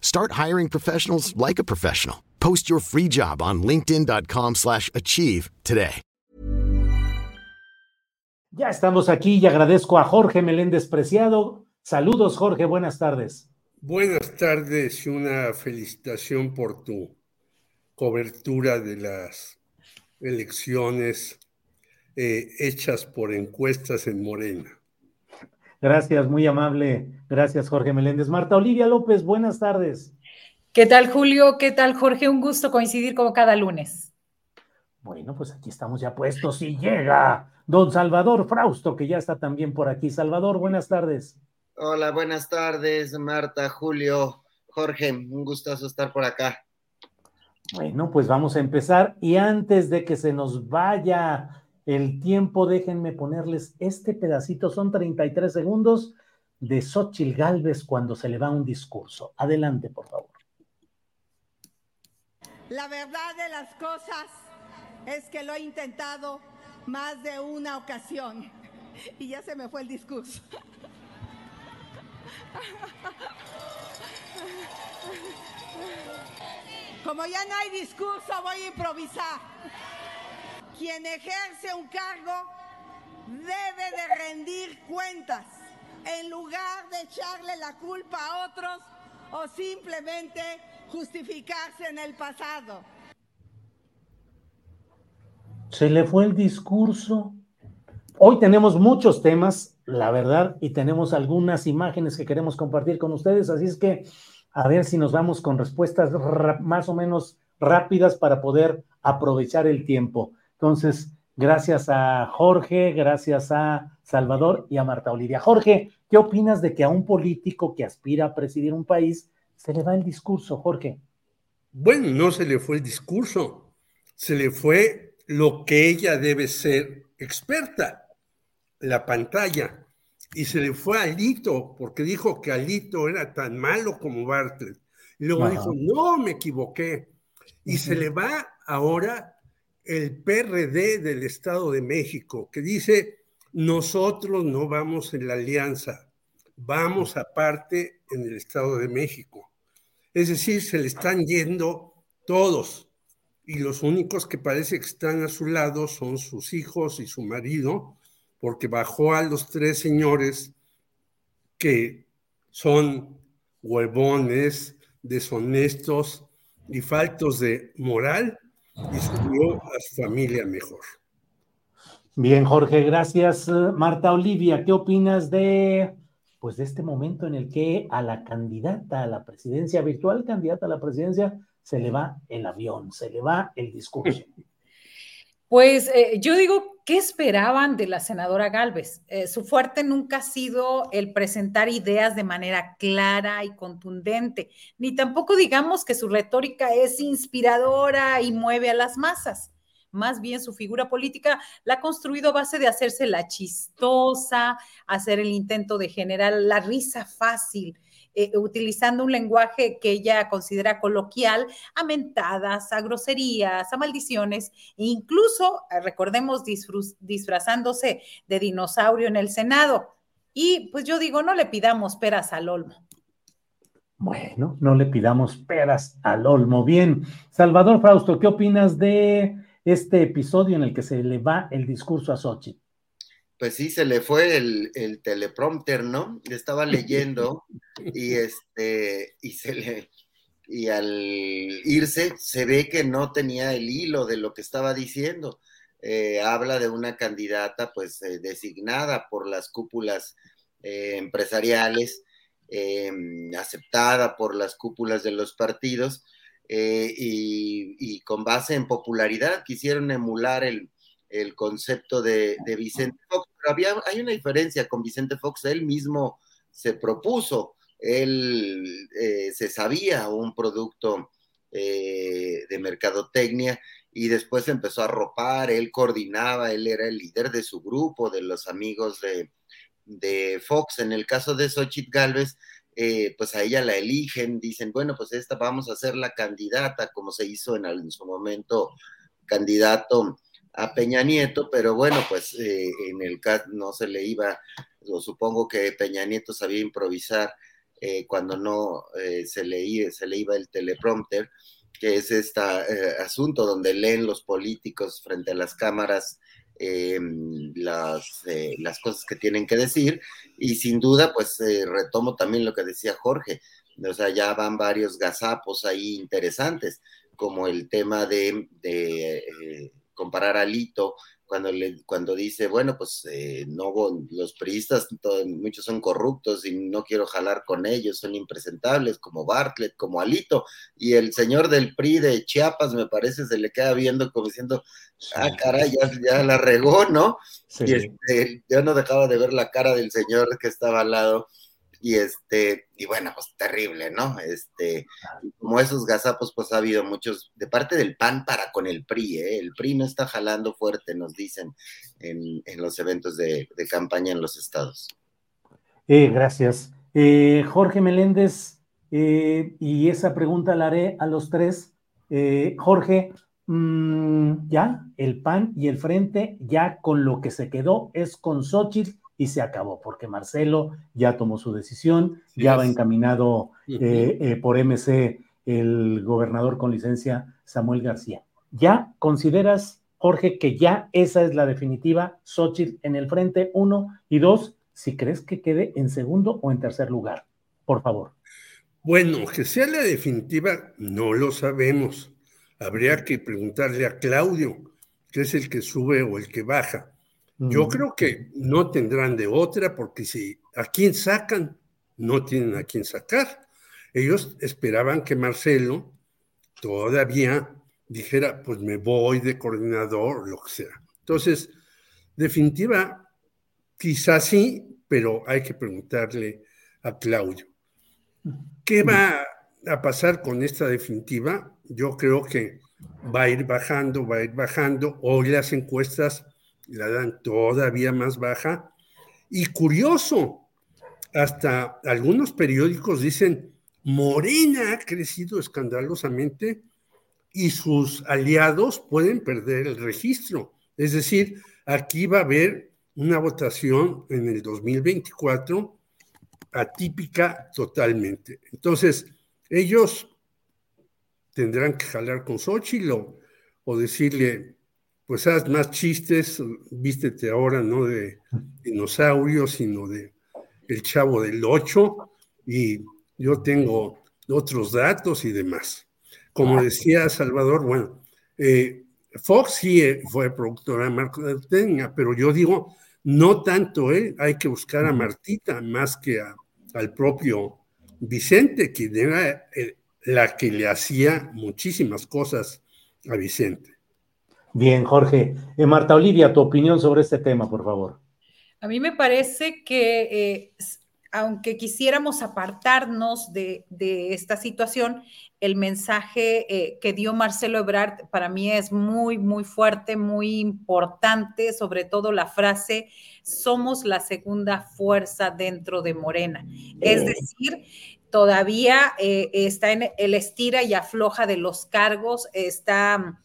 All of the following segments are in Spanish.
Start hiring professionals like a professional. Post your free job on linkedin.com/achieve slash achieve today. Ya estamos aquí y agradezco a Jorge Meléndez Preciado. Saludos, Jorge, buenas tardes. Buenas tardes y una felicitación por tu cobertura de las elecciones eh, hechas por encuestas en Morena. Gracias, muy amable. Gracias, Jorge Meléndez. Marta Olivia López, buenas tardes. ¿Qué tal, Julio? ¿Qué tal, Jorge? Un gusto coincidir como cada lunes. Bueno, pues aquí estamos ya puestos y llega don Salvador Frausto, que ya está también por aquí. Salvador, buenas tardes. Hola, buenas tardes, Marta, Julio, Jorge, un gustazo estar por acá. Bueno, pues vamos a empezar y antes de que se nos vaya el tiempo, déjenme ponerles este pedacito, son 33 segundos de Xochil Gálvez cuando se le va un discurso. Adelante, por favor. La verdad de las cosas es que lo he intentado más de una ocasión y ya se me fue el discurso. Como ya no hay discurso, voy a improvisar. Quien ejerce un cargo debe de rendir cuentas en lugar de echarle la culpa a otros o simplemente justificarse en el pasado. Se le fue el discurso. Hoy tenemos muchos temas, la verdad, y tenemos algunas imágenes que queremos compartir con ustedes, así es que a ver si nos vamos con respuestas más o menos rápidas para poder aprovechar el tiempo. Entonces, gracias a Jorge, gracias a Salvador y a Marta Olivia. Jorge, ¿qué opinas de que a un político que aspira a presidir un país se le va el discurso, Jorge? Bueno, no se le fue el discurso, se le fue lo que ella debe ser experta, la pantalla. Y se le fue a Alito, porque dijo que Alito era tan malo como Bartlett. Y luego Ajá. dijo, no, me equivoqué. Y se le va ahora el PRD del Estado de México, que dice, nosotros no vamos en la alianza, vamos aparte en el Estado de México. Es decir, se le están yendo todos y los únicos que parece que están a su lado son sus hijos y su marido, porque bajó a los tres señores que son huevones, deshonestos y faltos de moral y subió a su familia mejor. Bien, Jorge, gracias. Eh, Marta Olivia, ¿qué opinas de pues de este momento en el que a la candidata a la presidencia, virtual candidata a la presidencia, se le va el avión, se le va el discurso? Pues eh, yo digo, ¿qué esperaban de la senadora Galvez? Eh, su fuerte nunca ha sido el presentar ideas de manera clara y contundente, ni tampoco digamos que su retórica es inspiradora y mueve a las masas. Más bien su figura política la ha construido a base de hacerse la chistosa, hacer el intento de generar la risa fácil, eh, utilizando un lenguaje que ella considera coloquial, a mentadas, a groserías, a maldiciones, e incluso, eh, recordemos, disfrazándose de dinosaurio en el Senado. Y pues yo digo, no le pidamos peras al olmo. Bueno, no le pidamos peras al olmo. Bien, Salvador Frausto, ¿qué opinas de este episodio en el que se le va el discurso a Xochitl? Pues sí, se le fue el, el teleprompter, ¿no? Estaba leyendo y este, y se le, y al irse se ve que no tenía el hilo de lo que estaba diciendo. Eh, habla de una candidata pues eh, designada por las cúpulas eh, empresariales, aceptada por las cúpulas de los partidos y, con base en popularidad quisieron emular el, concepto de, Vicente Fox. Pero había, hay una diferencia con Vicente Fox, él mismo se propuso, él se sabía un producto de mercadotecnia y después empezó a ropar, él coordinaba, él era el líder de su grupo, de los amigos de, Fox. En el caso de Xochitl Galvez, eh, pues a ella la eligen, dicen, bueno, pues esta vamos a ser la candidata, como se hizo en, su momento candidato a Peña Nieto, pero bueno, pues eh, en el caso no se le iba, o supongo que Peña Nieto sabía improvisar eh, cuando no se, le, se le iba el teleprompter, que es este asunto donde leen los políticos frente a las cámaras eh, las, eh, las, cosas que tienen que decir y sin duda pues retomo también lo que decía Jorge, o sea, ya van varios gazapos ahí interesantes, como el tema de comparar a Lito cuando, le, cuando dice, bueno, pues eh, no, los priistas, muchos son corruptos y no quiero jalar con ellos, son impresentables, como Bartlett, como Alito, y el señor del PRI de Chiapas, me parece, se le queda viendo como diciendo, ah, caray, ya, la regó, ¿no? Y este, yo no dejaba de ver la cara del señor que estaba al lado y este, y bueno, pues terrible, ¿no? Este, como esos gazapos, pues ha habido muchos, de parte del PAN para con el PRI, ¿eh? El PRI no está jalando fuerte, nos dicen en, los eventos de, campaña en los estados. Eh, gracias. Eh, Jorge Meléndez, eh, y esa pregunta la haré a los tres. Jorge, mm, ya, el PAN y el Frente, ya con lo que se quedó es con Xochitl y se acabó, porque Marcelo ya tomó su decisión, ya va encaminado eh, eh, por MC el gobernador con licencia Samuel García. ¿Ya consideras, Jorge, que ya esa es la definitiva, Xochitl en el frente, uno, y dos, si crees que quede en segundo o en tercer lugar? Por favor. Bueno, que sea la definitiva, no lo sabemos. Habría que preguntarle a Claudio, que es el que sube o el que baja yo creo que no tendrán de otra porque si a quién sacan, no tienen a quién sacar. Ellos esperaban que Marcelo todavía dijera, pues me voy de coordinador, lo que sea. Entonces, definitiva, quizás sí, pero hay que preguntarle a Claudio. ¿Qué va a pasar con esta definitiva? Yo creo que va a ir bajando, va a ir bajando. Hoy las encuestas la dan todavía más baja. Y curioso, hasta algunos periódicos dicen, Morena ha crecido escandalosamente y sus aliados pueden perder el registro. Es decir, aquí va a haber una votación en el 2024 atípica totalmente. Entonces, ellos tendrán que jalar con Xochitl o, o decirle, pues haz más chistes, vístete ahora no de dinosaurio, sino de el chavo del 8, y yo tengo otros datos y demás. Como decía Salvador, bueno, eh, Fox sí eh, fue productora de Teña, pero yo digo, no tanto él, hay que buscar a Martita más que al propio Vicente, quien era eh, la que le hacía muchísimas cosas a Vicente. Bien, Jorge. Eh, Marta Olivia, tu opinión sobre este tema, por favor. A mí me parece que eh, aunque quisiéramos apartarnos de, esta situación, el mensaje eh, que dio Marcelo Ebrard para mí es muy, muy fuerte, muy importante, sobre todo la frase, somos la segunda fuerza dentro de Morena. Es decir, todavía está en el estira y afloja de los cargos, está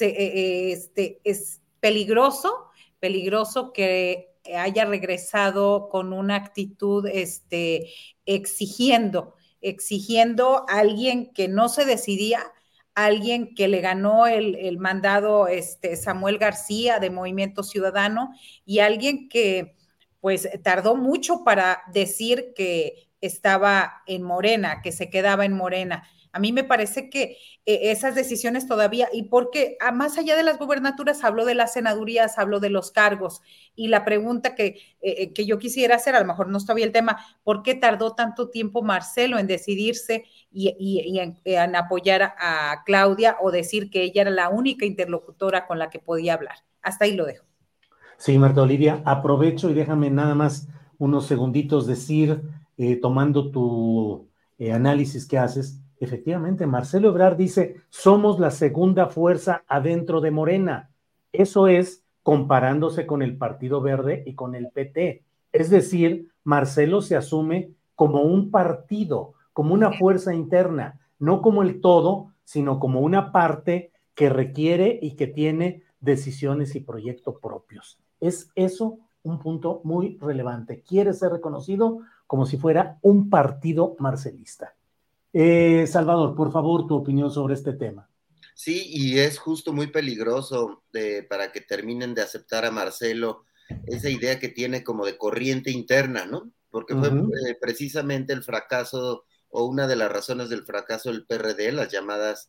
eh, eh, este, es peligroso, peligroso que haya regresado con una actitud este, exigiendo, exigiendo a alguien que no se decidía alguien que le ganó el, mandado este, Samuel García de Movimiento Ciudadano y alguien que pues tardó mucho para decir que estaba en Morena, que se quedaba en Morena. A mí me parece que eh, esas decisiones todavía, y porque ah, más allá de las gubernaturas, habló de las senadurías, habló de los cargos, y la pregunta que, eh, eh, que yo quisiera hacer, a lo mejor no está bien el tema, ¿por qué tardó tanto tiempo Marcelo en decidirse y, en, apoyar a Claudia o decir que ella era la única interlocutora con la que podía hablar? Hasta ahí lo dejo. Sí, Marta Olivia, aprovecho y déjame nada más unos segunditos decir, tomando tu análisis que haces, Efectivamente, Marcelo Ebrard dice, somos la segunda fuerza adentro de Morena. Eso es comparándose con el Partido Verde y con el PT. Es decir, Marcelo se asume como un partido, como una fuerza interna, no como el todo, sino como una parte que requiere y que tiene decisiones y proyectos propios. Es eso un punto muy relevante. Quiere ser reconocido como si fuera un partido marcelista. Eh, Salvador, por favor, tu opinión sobre este tema. Sí, y es justo muy peligroso para que terminen de aceptar a Marcelo esa idea que tiene como de corriente interna, ¿no? Porque fue eh, precisamente el fracaso o una de las razones del fracaso del PRD, las llamadas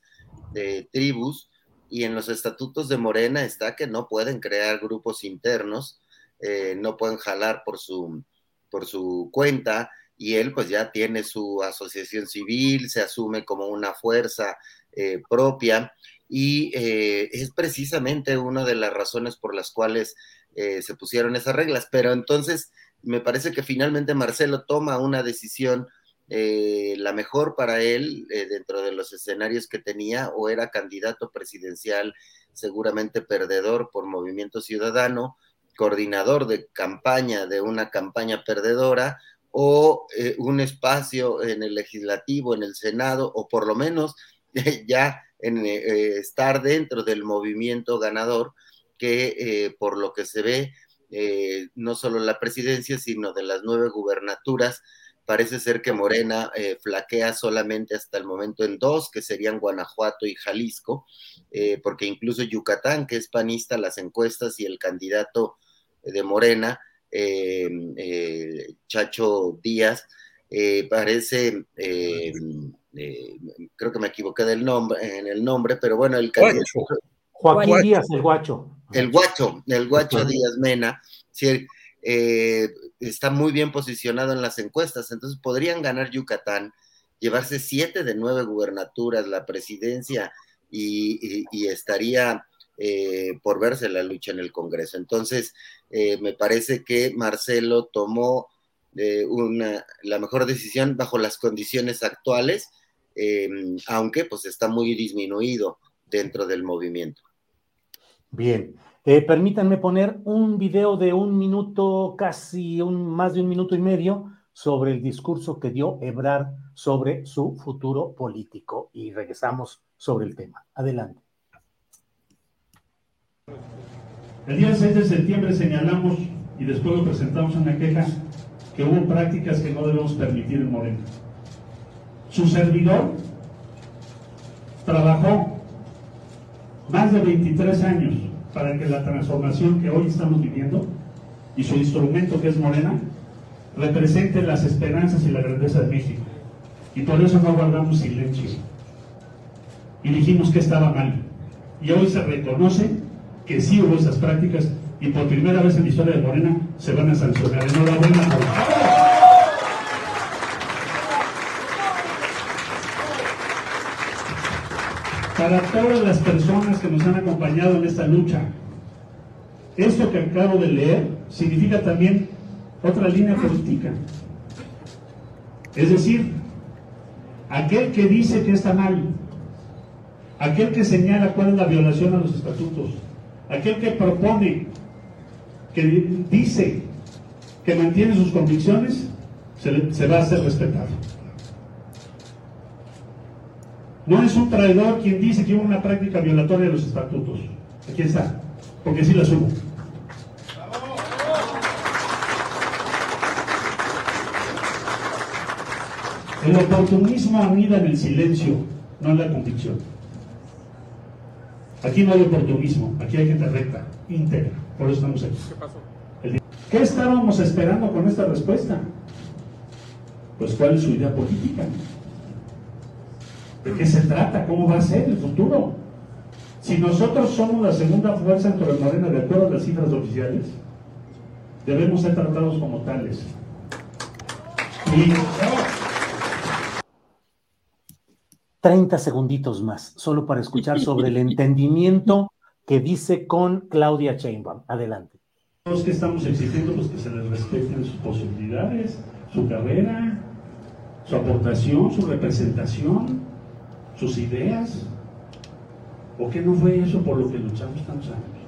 de tribus, y en los estatutos de Morena está que no pueden crear grupos internos, eh, no pueden jalar por su, por su cuenta, y él pues ya tiene su asociación civil, se asume como una fuerza eh, propia y eh, es precisamente una de las razones por las cuales eh, se pusieron esas reglas. Pero entonces me parece que finalmente Marcelo toma una decisión la mejor para él dentro de los escenarios que tenía o era candidato presidencial seguramente perdedor por movimiento ciudadano, coordinador de campaña de una campaña perdedora o eh, un espacio en el legislativo, en el Senado, o por lo menos ya en, eh, estar dentro del movimiento ganador, que eh, por lo que se ve, no solo la presidencia, sino de las nueve gubernaturas, parece ser que Morena flaquea solamente hasta el momento en dos, que serían Guanajuato y Jalisco, porque incluso Yucatán, que es panista, las encuestas y el candidato de Morena, eh, eh, Chacho Díaz, eh, parece, creo que me equivoqué del nombre, en el nombre, pero bueno, el Joaquín Díaz, el guacho. El guacho, el guacho Díaz Mena, está muy bien posicionado en las encuestas, entonces podrían ganar Yucatán, llevarse siete de nueve gubernaturas, la presidencia, y estaría eh, por verse la lucha en el Congreso. Entonces, eh, me parece que Marcelo tomó eh, la mejor decisión bajo las condiciones actuales, aunque pues está muy disminuido dentro del movimiento. Bien, permítanme poner un video de un minuto, casi un, más de un minuto y medio, sobre el discurso que dio Ebrard sobre su futuro político y regresamos sobre el tema. Adelante. El día 6 de septiembre señalamos y después lo presentamos en una queja que hubo prácticas que no debemos permitir en Morena. Su servidor trabajó más de 23 años para que la transformación que hoy estamos viviendo y su instrumento que es Morena represente las esperanzas y la grandeza de México. Y por eso no guardamos silencio. Y dijimos que estaba mal. Y hoy se reconoce que sí hubo esas prácticas y por primera vez en la historia de Morena se van a sancionar. Enhorabuena Para todas las personas que nos han acompañado en esta lucha, esto que acabo de leer significa también otra línea política. Es decir, aquel que dice que está mal, aquel que señala cuál es la violación a los estatutos, aquel que propone, que dice que mantiene sus convicciones, se, va a hacer respetado. No es un traidor quien dice que hubo una práctica violatoria de los estatutos. Aquí está, porque sí la subo. El oportunismo anida en el silencio, no en la convicción. Aquí no hay oportunismo, aquí hay gente recta, íntegra. Por eso estamos aquí. ¿Qué pasó? ¿Qué estábamos esperando con esta respuesta? Pues cuál es su idea política. ¿De qué se trata? ¿Cómo va a ser el futuro? Si nosotros somos la segunda fuerza dentro de Morena de acuerdo a las cifras oficiales, debemos ser tratados como tales. Y, 30 segunditos más, solo para escuchar sobre el entendimiento que dice con Claudia Sheinbaum. Adelante. Los que estamos exigiendo pues, que se les respeten sus posibilidades, su carrera, su aportación, su representación, sus ideas. ¿O qué no fue eso por lo que luchamos tantos años?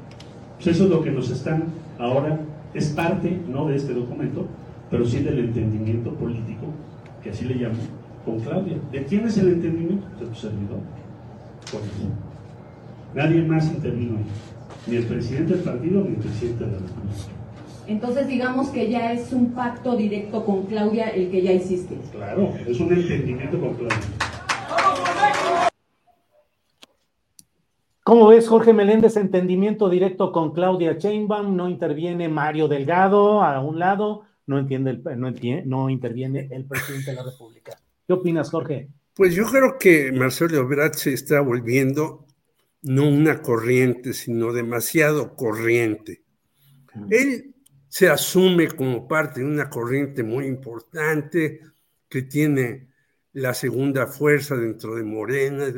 Pues eso es lo que nos están ahora, es parte, no de este documento, pero sí del entendimiento político, que así le llamo, con Claudia. ¿De quién es el entendimiento? De tu servidor. Nadie más intervino ahí. Ni el presidente del partido, ni el presidente de la República. Entonces digamos que ya es un pacto directo con Claudia el que ya hiciste. Claro, es un entendimiento con Claudia. ¿Cómo ves, Jorge Meléndez? Entendimiento directo con Claudia Sheinbaum, no interviene Mario Delgado a un lado, no, entiende el, no, entiende, no interviene el presidente de la República. ¿Qué opinas, Jorge? Pues yo creo que Marcelo Ebrard se está volviendo no una corriente, sino demasiado corriente. Él se asume como parte de una corriente muy importante que tiene la segunda fuerza dentro de Morena.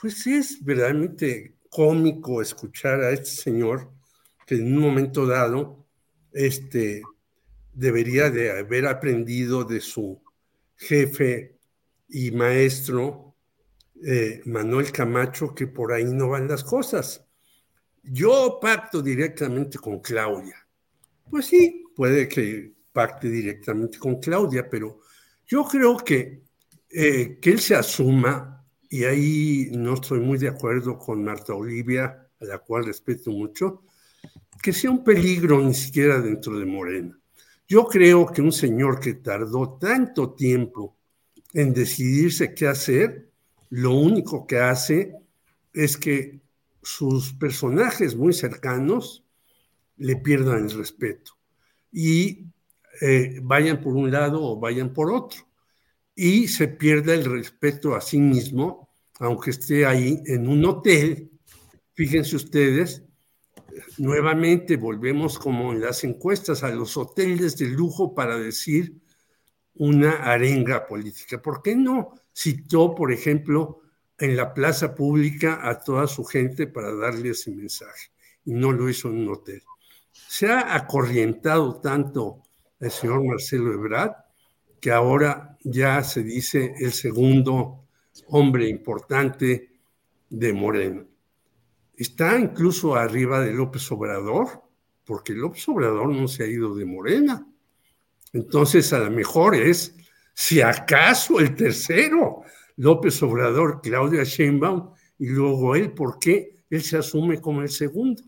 Pues es verdaderamente cómico escuchar a este señor que en un momento dado este, debería de haber aprendido de su jefe y maestro eh, Manuel Camacho que por ahí no van las cosas. Yo pacto directamente con Claudia. Pues sí, puede que pacte directamente con Claudia, pero yo creo que eh, que él se asuma, y ahí no estoy muy de acuerdo con Marta Olivia, a la cual respeto mucho, que sea un peligro ni siquiera dentro de Morena. Yo creo que un señor que tardó tanto tiempo en decidirse qué hacer, lo único que hace es que sus personajes muy cercanos le pierdan el respeto y eh, vayan por un lado o vayan por otro. Y se pierde el respeto a sí mismo, aunque esté ahí en un hotel. Fíjense ustedes, nuevamente volvemos como en las encuestas a los hoteles de lujo para decir una arenga política. ¿Por qué no citó, por ejemplo, en la plaza pública a toda su gente para darle ese mensaje? Y no lo hizo en un hotel. Se ha acorrientado tanto el señor Marcelo Ebrard que ahora ya se dice el segundo hombre importante de Moreno. Está incluso arriba de López Obrador, porque López Obrador no se ha ido de Morena. Entonces, a lo mejor es, si acaso, el tercero, López Obrador, Claudia Sheinbaum, y luego él, ¿por qué él se asume como el segundo?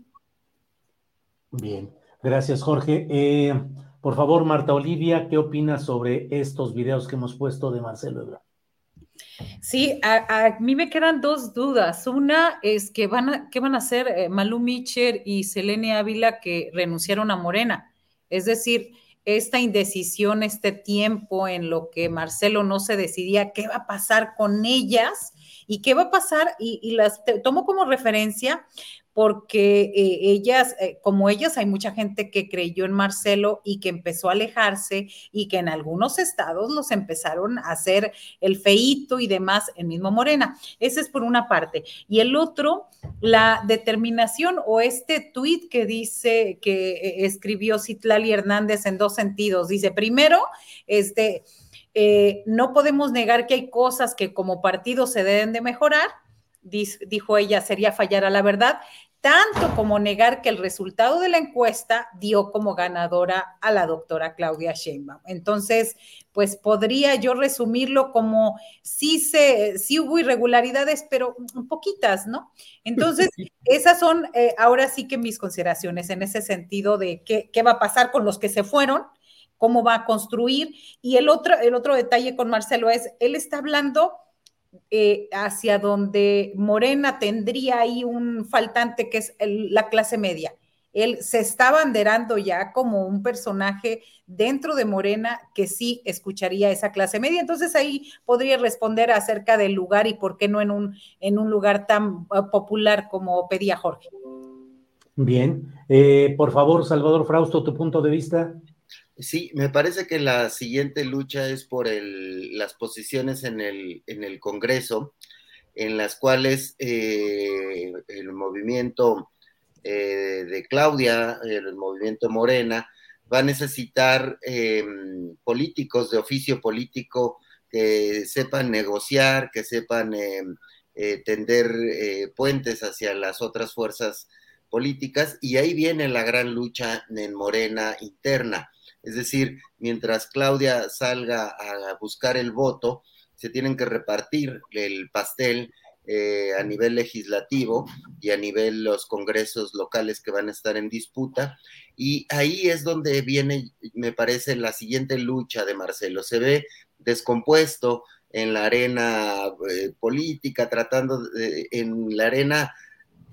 Bien, gracias Jorge. Eh, por favor, Marta Olivia, ¿qué opinas sobre estos videos que hemos puesto de Marcelo Ebrard? Sí, a, mí me quedan dos dudas. Una es que van a, ¿qué van a hacer eh, Malú Micher y Selene Ávila que renunciaron a Morena? Es decir, esta indecisión, este tiempo en lo que Marcelo no se decidía qué va a pasar con ellas y qué va a pasar, y, las tomo como referencia porque eh, ellas, eh, como ellas, hay mucha gente que creyó en Marcelo y que empezó a alejarse y que en algunos estados los empezaron a hacer el feito y demás, el mismo Morena. Ese es por una parte. Y el otro, la determinación o este tuit que dice, que eh, escribió Citlali Hernández en dos sentidos. Dice, primero, este... no podemos negar que hay cosas que como partido se deben de mejorar, dijo ella, sería fallar a la verdad tanto como negar que el resultado de la encuesta dio como ganadora a la doctora Claudia Sheinbaum. Entonces, pues podría yo resumirlo como sí se, sí hubo irregularidades, pero poquitas, ¿no? Entonces, esas son eh, ahora sí que mis consideraciones en ese sentido de qué, qué va a pasar con los que se fueron, cómo va a construir. Y el otro, el otro detalle con Marcelo es, él está hablando eh, hacia donde Morena tendría ahí un faltante que es la clase media. Él se está banderando ya como un personaje dentro de Morena que sí escucharía esa clase media. Entonces ahí podría responder acerca del lugar y por qué no en un, en un lugar tan uh, popular como pedía Jorge. Bien, eh, por favor, Salvador Frausto, tu punto de vista. Sí, me parece que la siguiente lucha es por las posiciones en el, en el Congreso, en las cuales eh, el movimiento eh, de Claudia, el movimiento Morena, va a necesitar em, políticos de oficio político que sepan negociar, que sepan em, eh, tender puentes hacia las otras fuerzas políticas, y ahí viene la gran lucha en Morena interna es decir, mientras Claudia salga a buscar el voto, se tienen que repartir el pastel eh, a nivel legislativo y a nivel los congresos locales que van a estar en disputa. Y ahí es donde viene, me parece, la siguiente lucha de Marcelo. Se ve descompuesto en la arena eh, política, tratando de, en la arena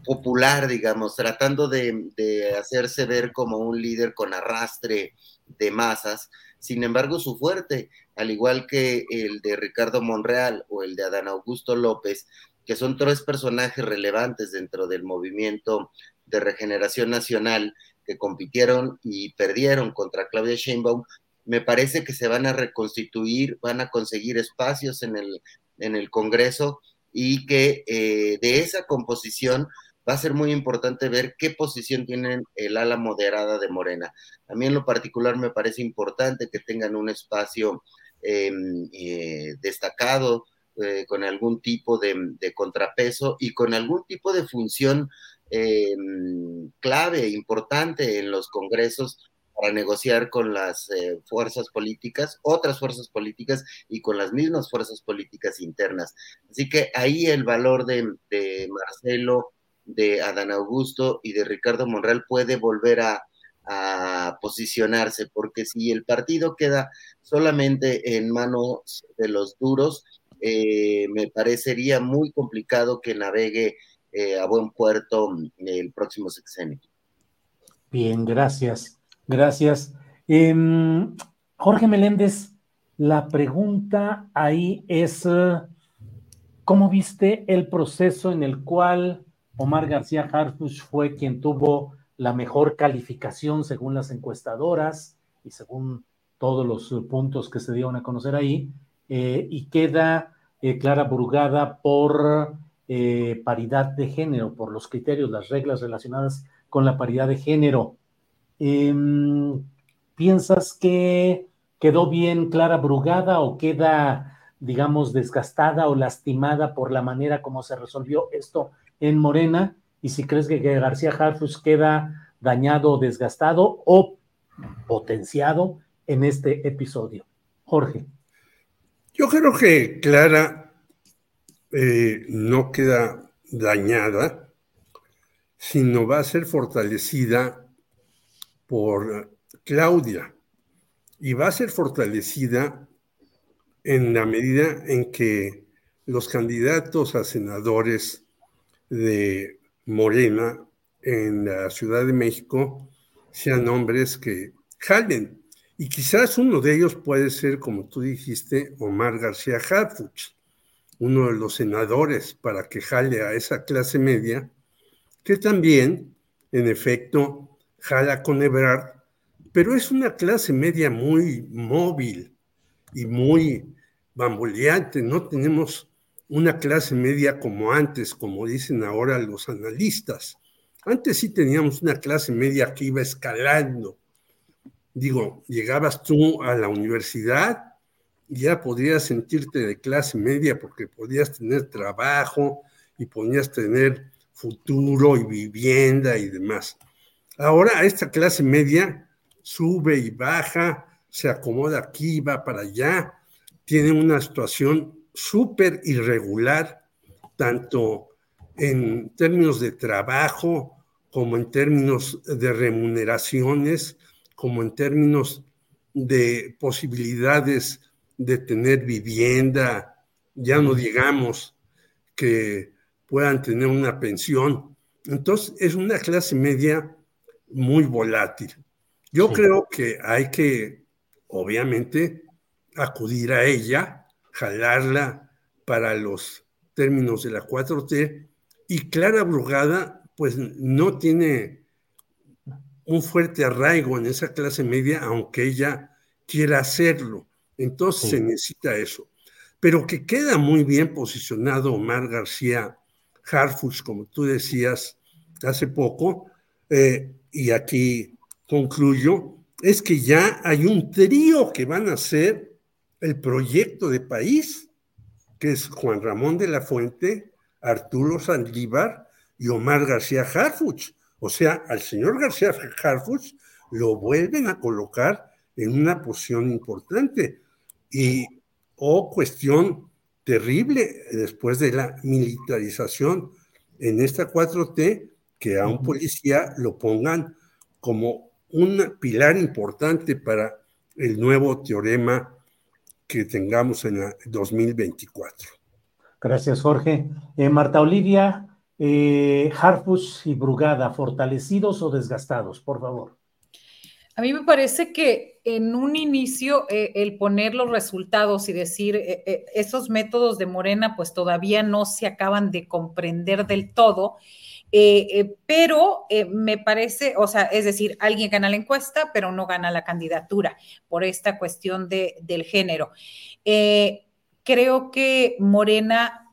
popular, digamos, tratando de, hacerse ver como un líder con arrastre de masas. Sin embargo, su fuerte, al igual que el de Ricardo Monreal o el de Adán Augusto López, que son tres personajes relevantes dentro del movimiento de regeneración nacional que compitieron y perdieron contra Claudia Sheinbaum, me parece que se van a reconstituir, van a conseguir espacios en el, en el Congreso y que eh, de esa composición va a ser muy importante ver qué posición tienen el ala moderada de Morena. A mí en lo particular me parece importante que tengan un espacio em, eh, destacado eh, con algún tipo de, contrapeso y con algún tipo de función em, clave, importante en los congresos para negociar con las eh, fuerzas políticas, otras fuerzas políticas y con las mismas fuerzas políticas internas. Así que ahí el valor de Marcelo, de Adán Augusto y de Ricardo Monreal puede volver a, posicionarse, porque si el partido queda solamente en manos de los duros, eh, me parecería muy complicado que navegue eh, a buen puerto el próximo sexenio. Bien, gracias, gracias. Em, Jorge Meléndez, la pregunta ahí es, ¿cómo viste el proceso en el cual Omar García Harfuch fue quien tuvo la mejor calificación según las encuestadoras y según todos los puntos que se dieron a conocer ahí, eh, y queda eh, Clara Burgada por eh, paridad de género, por los criterios, las reglas relacionadas con la paridad de género. Em, ¿Piensas que quedó bien Clara Brugada o queda, digamos, desgastada o lastimada por la manera como se resolvió esto en Morena y si crees que, García Harfus queda dañado desgastado o potenciado en este episodio. Jorge. Yo creo que Clara eh, no queda dañada, sino va a ser fortalecida por Claudia y va a ser fortalecida en la medida en que los candidatos a senadores de Morena en la Ciudad de México sean hombres que jalen. Y quizás uno de ellos puede ser, como tú dijiste, Omar García Harfuch, uno de los senadores para que jale a esa clase media, que también, en efecto, jala con Ebrard, pero es una clase media muy móvil y muy bamboleante. No tenemos una clase media como antes, como dicen ahora los analistas. Antes sí teníamos una clase media que iba escalando. Digo, llegabas tú a la universidad ya podías sentirte de clase media porque podías tener trabajo y podías tener futuro y vivienda y demás. Ahora esta clase media sube y baja, se acomoda aquí, va para allá, tiene una situación súper irregular, tanto en términos de trabajo como en términos de remuneraciones, como en términos de posibilidades de tener vivienda ya no digamos que puedan tener una pensión. Entonces, es una clase media muy volátil. Yo creo que hay que, obviamente, acudir a ella, jalarla para los términos de la 4T, y Clara Brugada, pues no tiene un fuerte arraigo en esa clase media, aunque ella quiera hacerlo. Entonces se necesita eso. Pero que queda muy bien posicionado Omar García Harfuch, como tú decías hace poco, eh, y aquí concluyo, es que ya hay un trío que van a hacer el proyecto de país, que es Juan Ramón de la Fuente, Arturo Sandívar y Omar García Harfuch. O sea, al señor García Harfuch lo vuelven a colocar en una posición importante. Y, o cuestión terrible después de la militarización en esta 4T, que a un policía lo pongan como un pilar importante para el nuevo teorema que tengamos en el 2024. Gracias, Jorge. Eh, Marta Olivia, eh, Harfus y Brugada, ¿fortalecidos o desgastados? Por favor. A mí me parece que en un inicio eh, el poner los resultados y decir eh, esos métodos de Morena pues todavía no se acaban de comprender del todo eh, eh, pero eh, me parece, o sea, es decir, alguien gana la encuesta, pero no gana la candidatura por esta cuestión de, del género. creo que Morena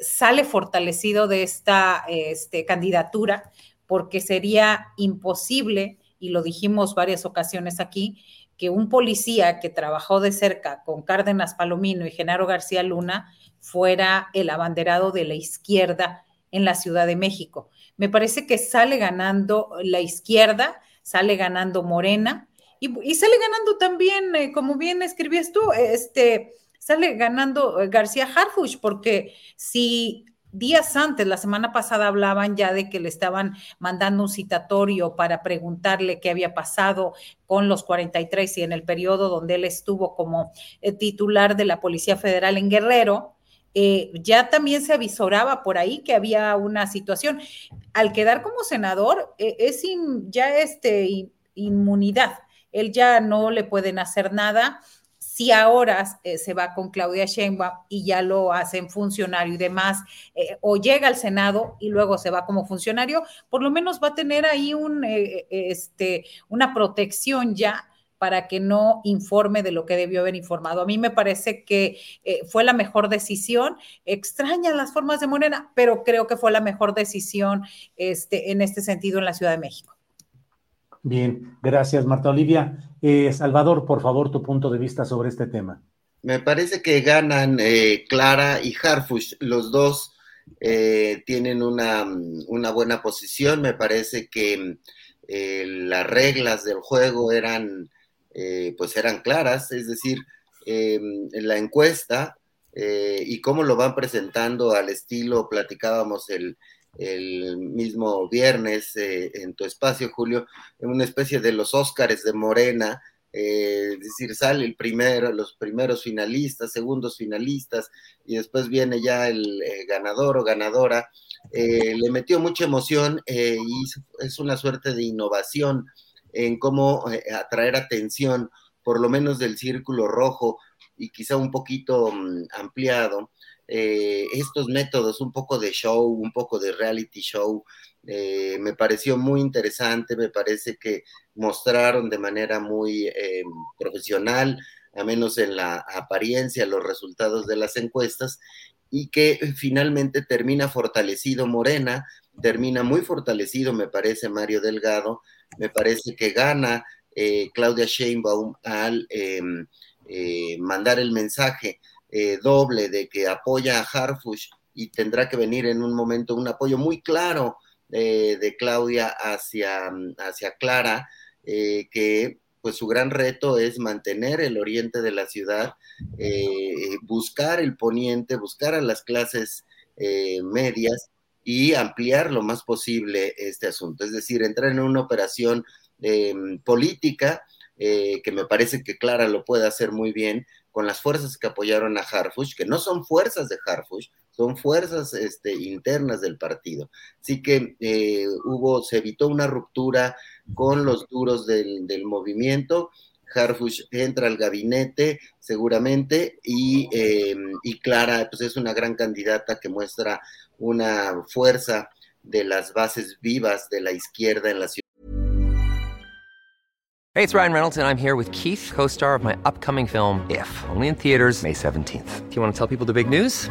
sale fortalecido de esta este, candidatura porque sería imposible, y lo dijimos varias ocasiones aquí, que un policía que trabajó de cerca con Cárdenas Palomino y Genaro García Luna fuera el abanderado de la izquierda en la Ciudad de México. Me parece que sale ganando la izquierda, sale ganando Morena y, sale ganando también, eh, como bien escribías tú, este, sale ganando eh, García Harfuch, porque si días antes, la semana pasada, hablaban ya de que le estaban mandando un citatorio para preguntarle qué había pasado con los 43 y en el periodo donde él estuvo como eh, titular de la Policía Federal en Guerrero, eh, ya también se avisoraba por ahí que había una situación. Al quedar como senador, eh, es ya este, inmunidad. Él ya no le pueden hacer nada. Si ahora eh, se va con Claudia Sheinbaum y ya lo hacen funcionario y demás, o llega al Senado y luego se va como funcionario, por lo menos va a tener ahí un, este, una protección ya para que no informe de lo que debió haber informado. A mí me parece que eh, fue la mejor decisión. Extrañan las formas de Morena, pero creo que fue la mejor decisión este, en este sentido en la Ciudad de México. Bien, gracias Marta Olivia. Eh, Salvador, por favor, tu punto de vista sobre este tema. Me parece que ganan eh, Clara y Harfush, los dos tienen una, una, buena posición. Me parece que las reglas del juego eran eh, pues eran claras, es decir, em, en la encuesta eh, y cómo lo van presentando al estilo, platicábamos el, mismo viernes eh, en tu espacio, Julio, en una especie de los Óscares de Morena, es decir, sale el primero, los primeros finalistas, segundos finalistas, y después viene ya el ganador o ganadora. le metió mucha emoción y es una suerte de innovación en cómo eh, atraer atención, por lo menos del círculo rojo y quizá un poquito mm, ampliado, eh, estos métodos, un poco de show, un poco de reality show, eh, me pareció muy interesante, me parece que mostraron de manera muy profesional, a menos en la apariencia, los resultados de las encuestas, y que finalmente termina fortalecido Morena, termina muy fortalecido, me parece, Mario Delgado, me parece que gana eh, Claudia Sheinbaum al em, eh, mandar el mensaje eh, doble de que apoya a Harfush y tendrá que venir en un momento un apoyo muy claro de Claudia hacia, hacia Clara, que pues su gran reto es mantener el oriente de la ciudad, buscar el poniente, buscar a las clases medias y ampliar lo más posible este asunto. Es decir, entrar en una operación em, política eh, que me parece que Clara lo puede hacer muy bien, con las fuerzas que apoyaron a Harfush, que no son fuerzas de Harfush, son fuerzas este, internas del partido. Así que eh, hubo, se evitó una ruptura con los duros del movimiento. Harfush entra al gabinete seguramente y, eh, y, Clara pues es una gran candidata que muestra una fuerza de las bases vivas de la izquierda en la ciudad. Hey, it's Ryan Reynolds and I'm here with Keith, co-star of my upcoming film If, only in theaters May 17th. Do you want to tell people the big news?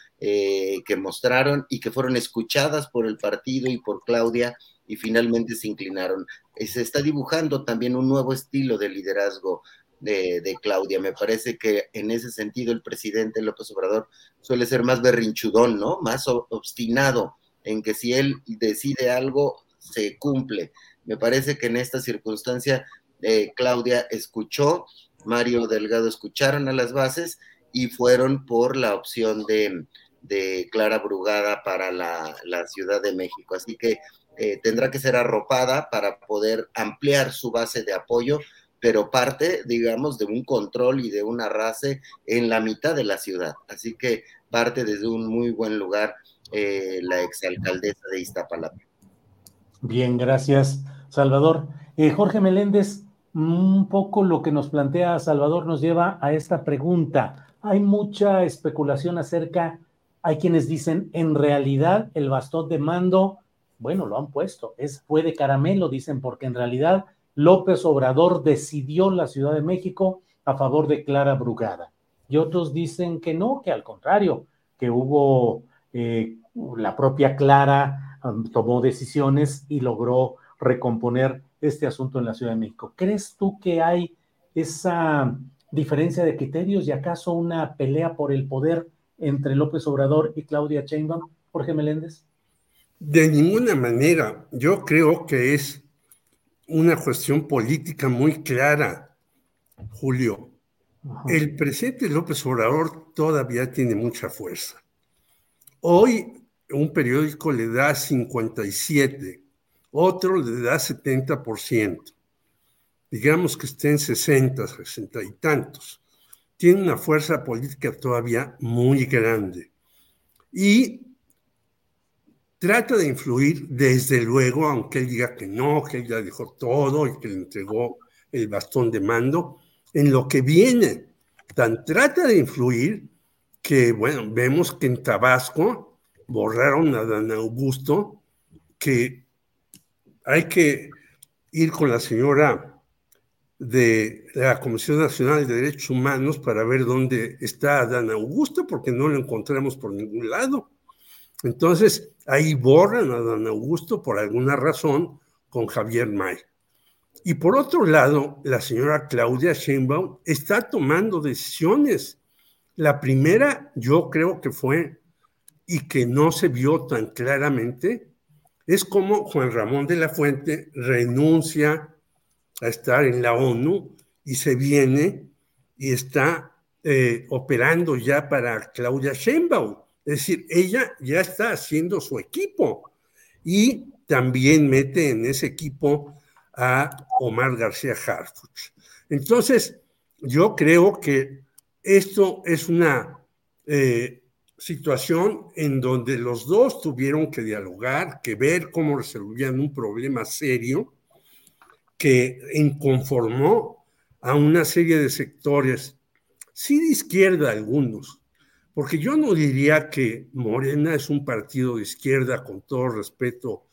eh, que mostraron y que fueron escuchadas por el partido y por Claudia y finalmente se inclinaron. Se está dibujando también un nuevo estilo de liderazgo de, de, Claudia. Me parece que en ese sentido el presidente López Obrador suele ser más berrinchudón, ¿no? Más obstinado en que si él decide algo, se cumple. Me parece que en esta circunstancia eh, Claudia escuchó, Mario Delgado escucharon a las bases y fueron por la opción de, de Clara Brugada para la, Ciudad de México. Así que eh, tendrá que ser arropada para poder ampliar su base de apoyo, pero parte, digamos, de un control y de una race en la mitad de la ciudad. Así que parte desde un muy buen lugar eh, la exalcaldesa de Iztapalapa. Bien, gracias, Salvador. Eh, Jorge Meléndez, un poco lo que nos plantea Salvador nos lleva a esta pregunta. Hay mucha especulación acerca, hay quienes dicen, en realidad el bastón de mando, bueno, lo han puesto, es, fue de caramelo, dicen, porque en realidad López Obrador decidió la Ciudad de México a favor de Clara Brugada. Y otros dicen que no, que al contrario, que hubo eh, la propia Clara tomó decisiones y logró recomponer este asunto en la Ciudad de México. ¿Crees tú que hay esa diferencia de criterios y acaso una pelea por el poder entre López Obrador y Claudia Sheinbaum, Jorge Meléndez? De ninguna manera. Yo creo que es una cuestión política muy clara, Julio. El presidente López Obrador todavía tiene mucha fuerza. Hoy un periódico le da 57, otro le da 70%. Digamos que esté en 60, 60 y tantos. Tiene una fuerza política todavía muy grande. Y trata de influir, desde luego, aunque él diga que no, que él ya dejó todo y que le entregó el bastón de mando, en lo que viene. Tan trata de influir que, bueno, vemos que en Tabasco borraron a Dan Augusto, que hay que ir con la señora de la Comisión Nacional de Derechos Humanos para ver dónde está Dan Augusto, porque no lo encontramos por ningún lado. Entonces, ahí borran a Dan Augusto por alguna razón con Javier May. Y por otro lado, la señora Claudia Sheinbaum está tomando decisiones. La primera, yo creo que fue y que no se vio tan claramente, es como Juan Ramón de la Fuente renuncia a estar en la ONU y se viene y está eh, operando ya para Claudia Sheinbaum. Es decir, ella ya está haciendo su equipo y también mete en ese equipo a Omar García Harfuch. Entonces, yo creo que esto es una eh, situación en donde los dos tuvieron que dialogar, que ver cómo resolvían un problema serio que inconformó a una serie de sectores sí de izquierda algunos, porque yo no diría que Morena es un partido de izquierda con todo respeto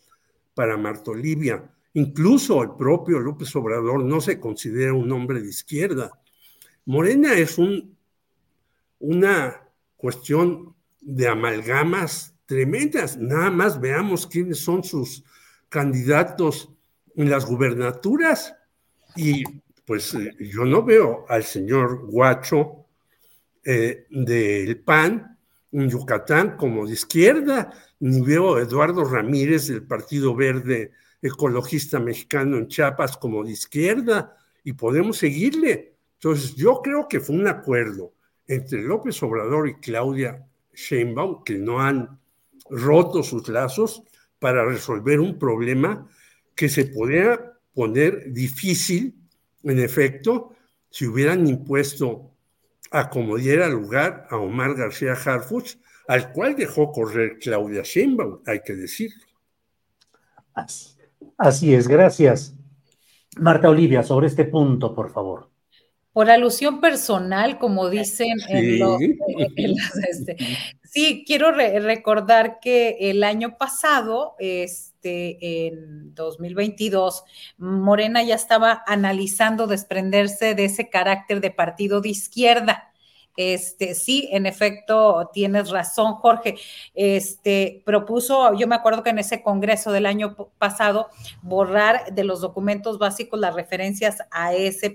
para Marta Olivia. Incluso el propio López Obrador no se considera un hombre de izquierda. Morena es un, una cuestión de amalgamas tremendas. Nada más veamos quiénes son sus candidatos en las gubernaturas. Y pues eh, yo no veo al señor Guacho eh, del PAN en Yucatán como de izquierda, ni veo a Eduardo Ramírez del Partido Verde Ecologista Mexicano en Chiapas como de izquierda, y podemos seguirle. Entonces, yo creo que fue un acuerdo entre López Obrador y Claudia Sheinbaum, que no han roto sus lazos para resolver un problema que se podría poner difícil, en efecto, si hubieran impuesto a como diera lugar a Omar García Harfuch, al cual dejó correr Claudia Sheinbaum, hay que decirlo. Así es, gracias. Marta Olivia, sobre este punto, por favor. Por alusión personal, como dicen en los... Este, sí, quiero recordar que el año pasado, este, en 2022, Morena ya estaba analizando desprenderse de ese carácter de partido de izquierda. Este, sí, en efecto, tienes razón, Jorge. Este, propuso, yo me acuerdo que en ese congreso del año pasado, borrar de los documentos básicos las referencias a ese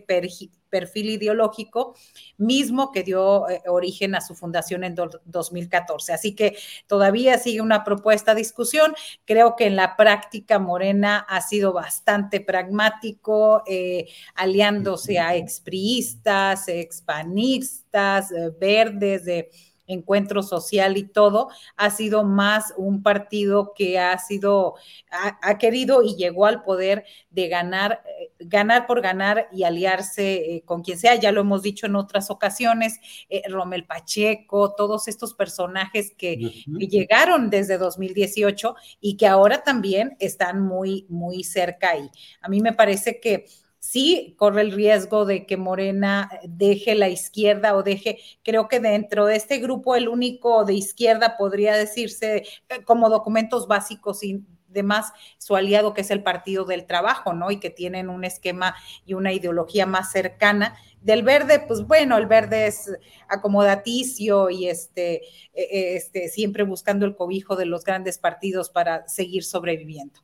perfil ideológico mismo que dio eh, origen a su fundación en 2014. Así que todavía sigue una propuesta de discusión. Creo que en la práctica Morena ha sido bastante pragmático, eh, aliándose a expriistas, expanistas, eh, verdes, de encuentro social y todo, ha sido más un partido que ha sido, ha, querido y llegó al poder de ganar, eh, ganar por ganar y aliarse eh, con quien sea. Ya lo hemos dicho en otras ocasiones, eh, Romel Pacheco, todos estos personajes que, que, llegaron desde 2018 y que ahora también están muy, muy cerca ahí. A mí me parece que sí corre el riesgo de que Morena deje la izquierda o deje, creo que dentro de este grupo el único de izquierda podría decirse eh, como documentos básicos y demás su aliado que es el Partido del Trabajo, ¿no? Y que tienen un esquema y una ideología más cercana. Del verde, pues bueno, el verde es acomodaticio y este, e, e, este siempre buscando el cobijo de los grandes partidos para seguir sobreviviendo.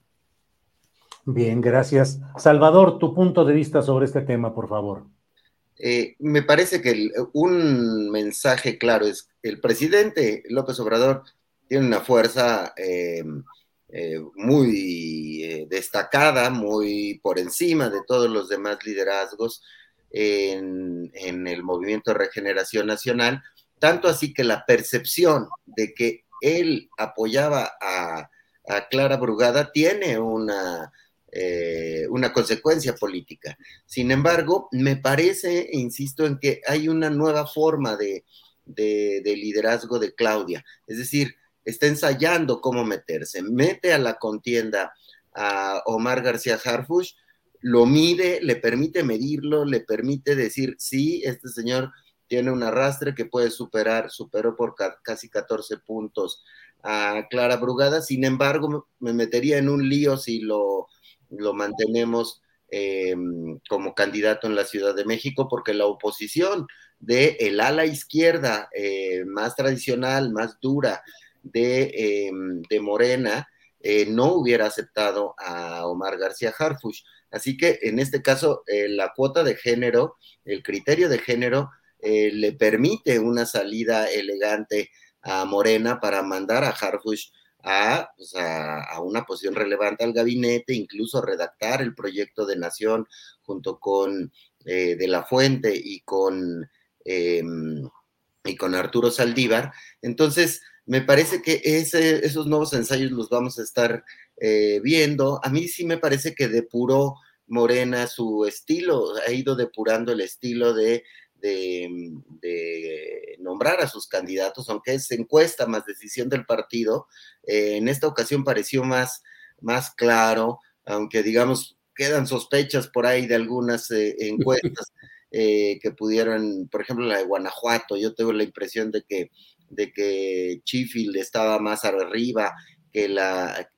Bien, gracias. Salvador, tu punto de vista sobre este tema, por favor. Eh, me parece que un mensaje claro es el presidente López Obrador tiene una fuerza eh, eh, muy destacada, muy por encima de todos los demás liderazgos en, el movimiento de regeneración nacional, tanto así que la percepción de que él apoyaba a Clara Brugada tiene una eh, una consecuencia política. Sin embargo, me parece, insisto, en que hay una nueva forma de, liderazgo de Claudia. Es decir, está ensayando cómo meterse. Mete a la contienda a Omar García Harfush, lo mide, le permite medirlo, le permite decir, sí, este señor tiene un arrastre que puede superar, superó por casi 14 puntos a Clara Brugada, sin embargo, me metería en un lío si lo lo mantenemos eh, como candidato en la Ciudad de México, porque la oposición de el ala izquierda eh, más tradicional, más dura de, eh, Morena, no hubiera aceptado a Omar García Harfush. Así que en este caso, la cuota de género, el criterio de género, le permite una salida elegante a Morena para mandar a Harfush pues, a, una posición relevante al gabinete, incluso redactar el proyecto de nación junto con eh, De la Fuente y con, em, y con Arturo Saldívar. Entonces, me parece que esos nuevos ensayos los vamos a estar eh, viendo. A mí sí me parece que depuró Morena su estilo, ha ido depurando el estilo de de, nombrar a sus candidatos, aunque es encuesta más decisión del partido, eh, en esta ocasión pareció más, más claro, aunque digamos quedan sospechas por ahí de algunas eh, encuestas eh, que pudieron, por ejemplo, la de Guanajuato, yo tengo la impresión de que, de que Chifield estaba más arriba que la,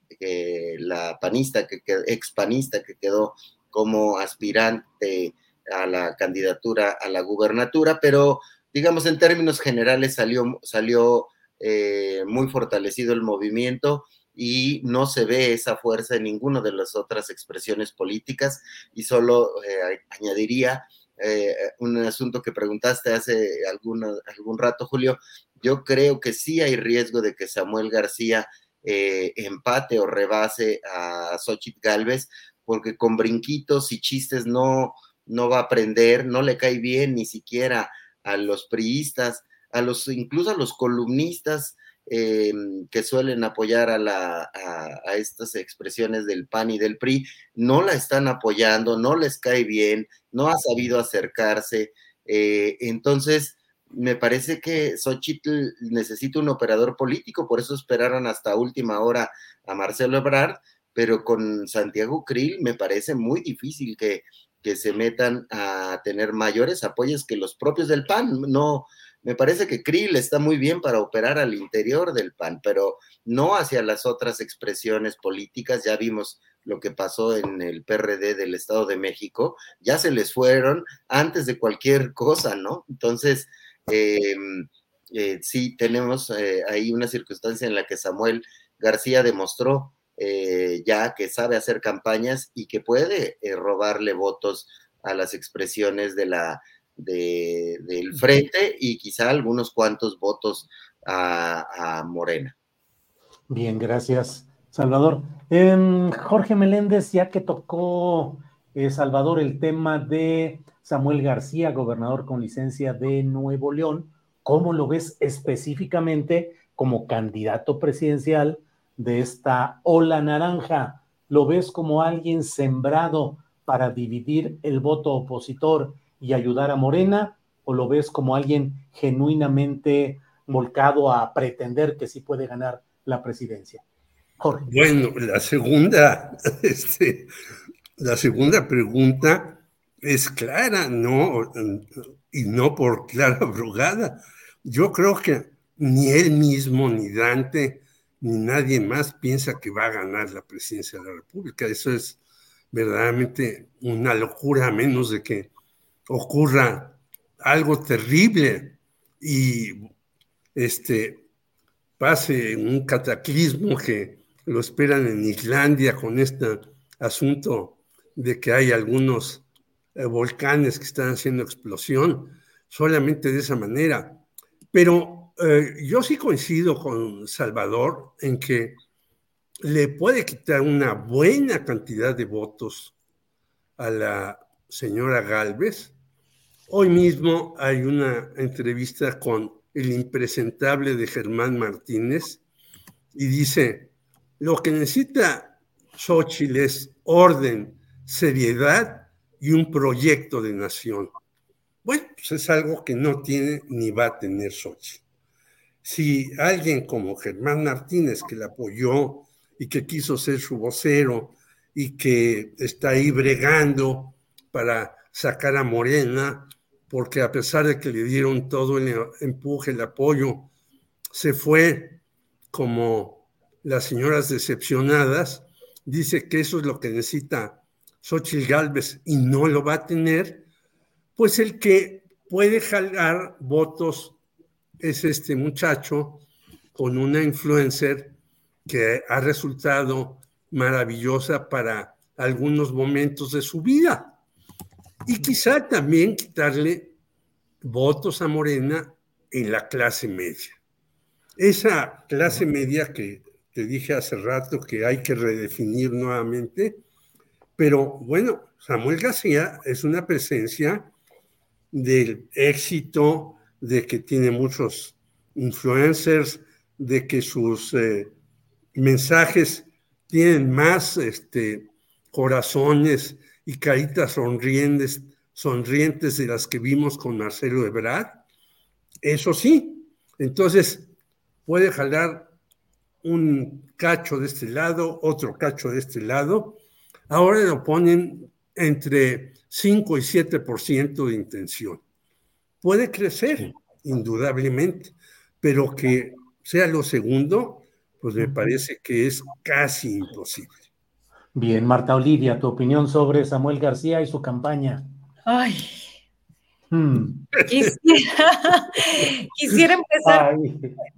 la panista, que, ex panista que quedó como aspirante a la candidatura a la gubernatura, pero digamos en términos generales salió, salió eh, muy fortalecido el movimiento y no se ve esa fuerza en ninguna de las otras expresiones políticas y solo eh, añadiría eh, un asunto que preguntaste hace algún rato, Julio, yo creo que sí hay riesgo de que Samuel García empate o rebase a Xochitl Galvez, porque con brinquitos y chistes no, no va a aprender, no le cae bien ni siquiera a los priistas, a los, incluso a los columnistas eh, que suelen apoyar a, la, a, estas expresiones del PAN y del PRI, no la están apoyando, no les cae bien, no ha sabido acercarse. Eh, entonces, me parece que Xochitl necesita un operador político, por eso esperaron hasta última hora a Marcelo Ebrard, pero con Santiago Krill me parece muy difícil que, que se metan a tener mayores apoyos que los propios del PAN. No, me parece que Krill está muy bien para operar al interior del PAN, pero no hacia las otras expresiones políticas. Ya vimos lo que pasó en el PRD del Estado de México, ya se les fueron antes de cualquier cosa, ¿no? Entonces, em, eh, sí tenemos eh, ahí una circunstancia en la que Samuel García demostró eh, ya que sabe hacer campañas y que puede eh, robarle votos a las expresiones de la, del frente y quizá algunos cuantos votos a, Morena. Bien, gracias, Salvador. Em, Jorge Meléndez, ya que tocó eh, Salvador el tema de Samuel García, gobernador con licencia de Nuevo León, ¿cómo lo ves específicamente como candidato presidencial? De esta ola naranja? ¿Lo ves como alguien sembrado para dividir el voto opositor y ayudar a Morena? ¿O lo ves como alguien genuinamente volcado a pretender que sí puede ganar la presidencia? Jorge. Bueno, la segunda, este, la segunda pregunta es clara, ¿no? Y no por clara brugada. Yo creo que ni él mismo ni Dante ni nadie más piensa que va a ganar la presidencia de la República. Eso es verdaderamente una locura, a menos de que ocurra algo terrible y este, pase un cataclismo que lo esperan en Islandia con este asunto de que hay algunos eh, volcanes que están haciendo explosión, solamente de esa manera. Pero eh, yo sí coincido con Salvador en que le puede quitar una buena cantidad de votos a la señora Galvez. Hoy mismo hay una entrevista con el impresentable de Germán Martínez y dice, lo que necesita Xochitl es orden, seriedad y un proyecto de nación. Bueno, pues es algo que no tiene ni va a tener Xochitl si alguien como Germán Martínez, que la apoyó y que quiso ser su vocero y que está ahí bregando para sacar a Morena, porque a pesar de que le dieron todo el empuje, el apoyo, se fue como las señoras decepcionadas, dice que eso es lo que necesita Xochitl Galvez y no lo va a tener, pues el que puede jalar votos es este muchacho con una influencer que ha resultado maravillosa para algunos momentos de su vida. Y quizá también quitarle votos a Morena en la clase media. Esa clase media que te dije hace rato que hay que redefinir nuevamente, pero bueno, Samuel García es una presencia del éxito, de que tiene muchos influencers, de que sus eh, mensajes tienen más este, corazones y caritas sonrientes, sonrientes de las que vimos con Marcelo Ebrard. Eso sí, entonces puede jalar un cacho de este lado, otro cacho de este lado. Ahora lo ponen entre 5 y 7% de intención. Puede crecer, indudablemente, pero que sea lo segundo, pues me parece que es casi imposible. Bien, Marta Olivia, tu opinión sobre Samuel García y su campaña. Ay. Hmm. Quisiera, empezar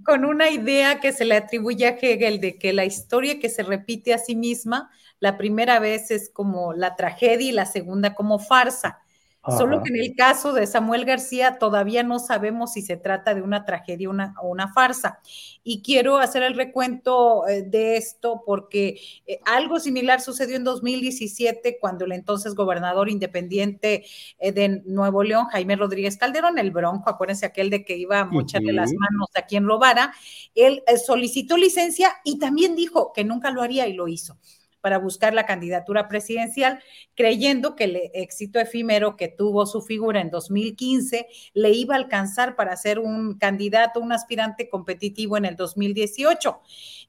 con una idea que se le atribuye a Hegel de que la historia que se repite a sí misma, la primera vez es como la tragedia y la segunda como farsa. Solo que en el caso de Samuel García todavía no sabemos si se trata de una tragedia o una farsa. Y quiero hacer el recuento eh, de esto porque eh, algo similar sucedió en 2017 cuando el entonces gobernador independiente eh, de Nuevo León, Jaime Rodríguez Calderón, el bronco, acuérdense aquel de que iba a mocharle las manos a quien robara, él solicitó licencia y también dijo que nunca lo haría y lo hizo para buscar la candidatura presidencial, creyendo que el éxito efímero que tuvo su figura en 2015 le iba a alcanzar para ser un candidato, un aspirante competitivo en el 2018.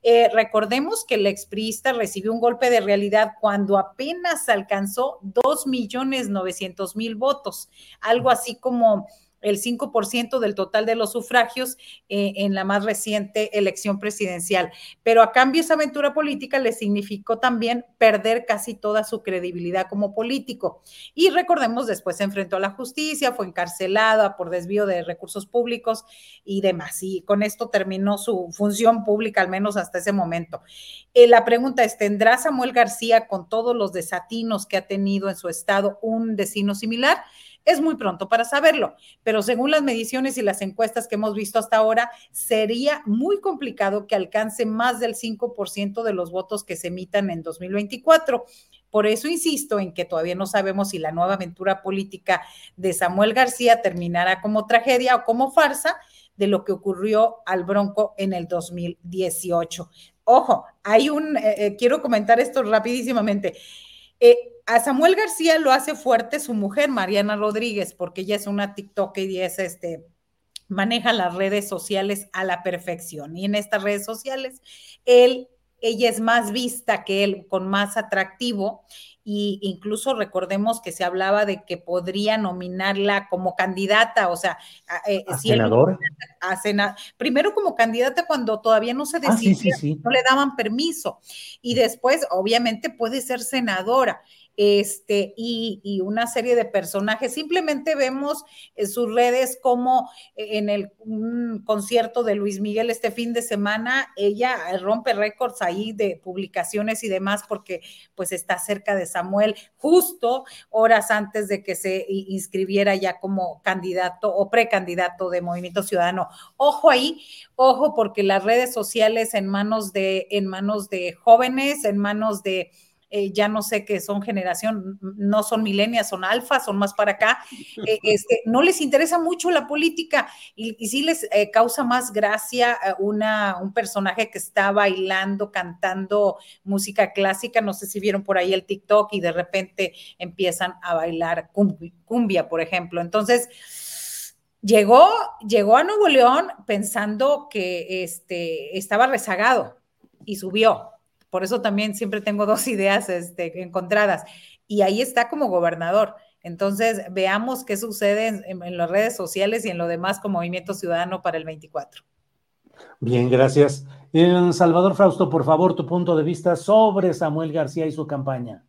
Eh, recordemos que el expriista recibió un golpe de realidad cuando apenas alcanzó 2.900.000 votos, algo así como el 5% del total de los sufragios eh, en la más reciente elección presidencial. Pero a cambio esa aventura política le significó también perder casi toda su credibilidad como político. Y recordemos, después se enfrentó a la justicia, fue encarcelada por desvío de recursos públicos y demás. Y con esto terminó su función pública, al menos hasta ese momento. Eh, la pregunta es, ¿tendrá Samuel García, con todos los desatinos que ha tenido en su estado, un destino similar? Es muy pronto para saberlo, pero según las mediciones y las encuestas que hemos visto hasta ahora, sería muy complicado que alcance más del 5% de los votos que se emitan en 2024. Por eso insisto en que todavía no sabemos si la nueva aventura política de Samuel García terminará como tragedia o como farsa de lo que ocurrió al Bronco en el 2018. Ojo, hay un, eh, eh, quiero comentar esto rapidísimamente. Eh, a Samuel García lo hace fuerte su mujer, Mariana Rodríguez, porque ella es una TikTok y es este, maneja las redes sociales a la perfección. Y en estas redes sociales, él, ella es más vista que él, con más atractivo. Y incluso recordemos que se hablaba de que podría nominarla como candidata, o sea, eh, ¿A senadora? primero como candidata cuando todavía no se ah, decidía, no le daban permiso, y después obviamente puede ser senadora este, y, una serie de personajes. Simplemente vemos en sus redes como en el concierto de Luis Miguel este fin de semana, ella rompe récords ahí de publicaciones y demás porque pues está cerca de Samuel justo horas antes de que se inscribiera ya como candidato o precandidato de Movimiento Ciudadano. Ojo ahí, ojo porque las redes sociales en manos de en manos de jóvenes, en manos de eh, ya no sé qué son generación, no son milenias, son alfas, son más para acá, eh, este, no les interesa mucho la política y, sí les eh, causa más gracia una, un personaje que está bailando, cantando música clásica, no sé si vieron por ahí el TikTok y de repente empiezan a bailar cumbia, por ejemplo. Entonces, llegó, llegó a Nuevo León pensando que este, estaba rezagado y subió por eso también siempre tengo dos ideas este, encontradas. Y ahí está como gobernador. Entonces, veamos qué sucede en, las redes sociales y en lo demás como Movimiento Ciudadano para el 24. Bien, gracias. Eh, Salvador Frausto, por favor, tu punto de vista sobre Samuel García y su campaña.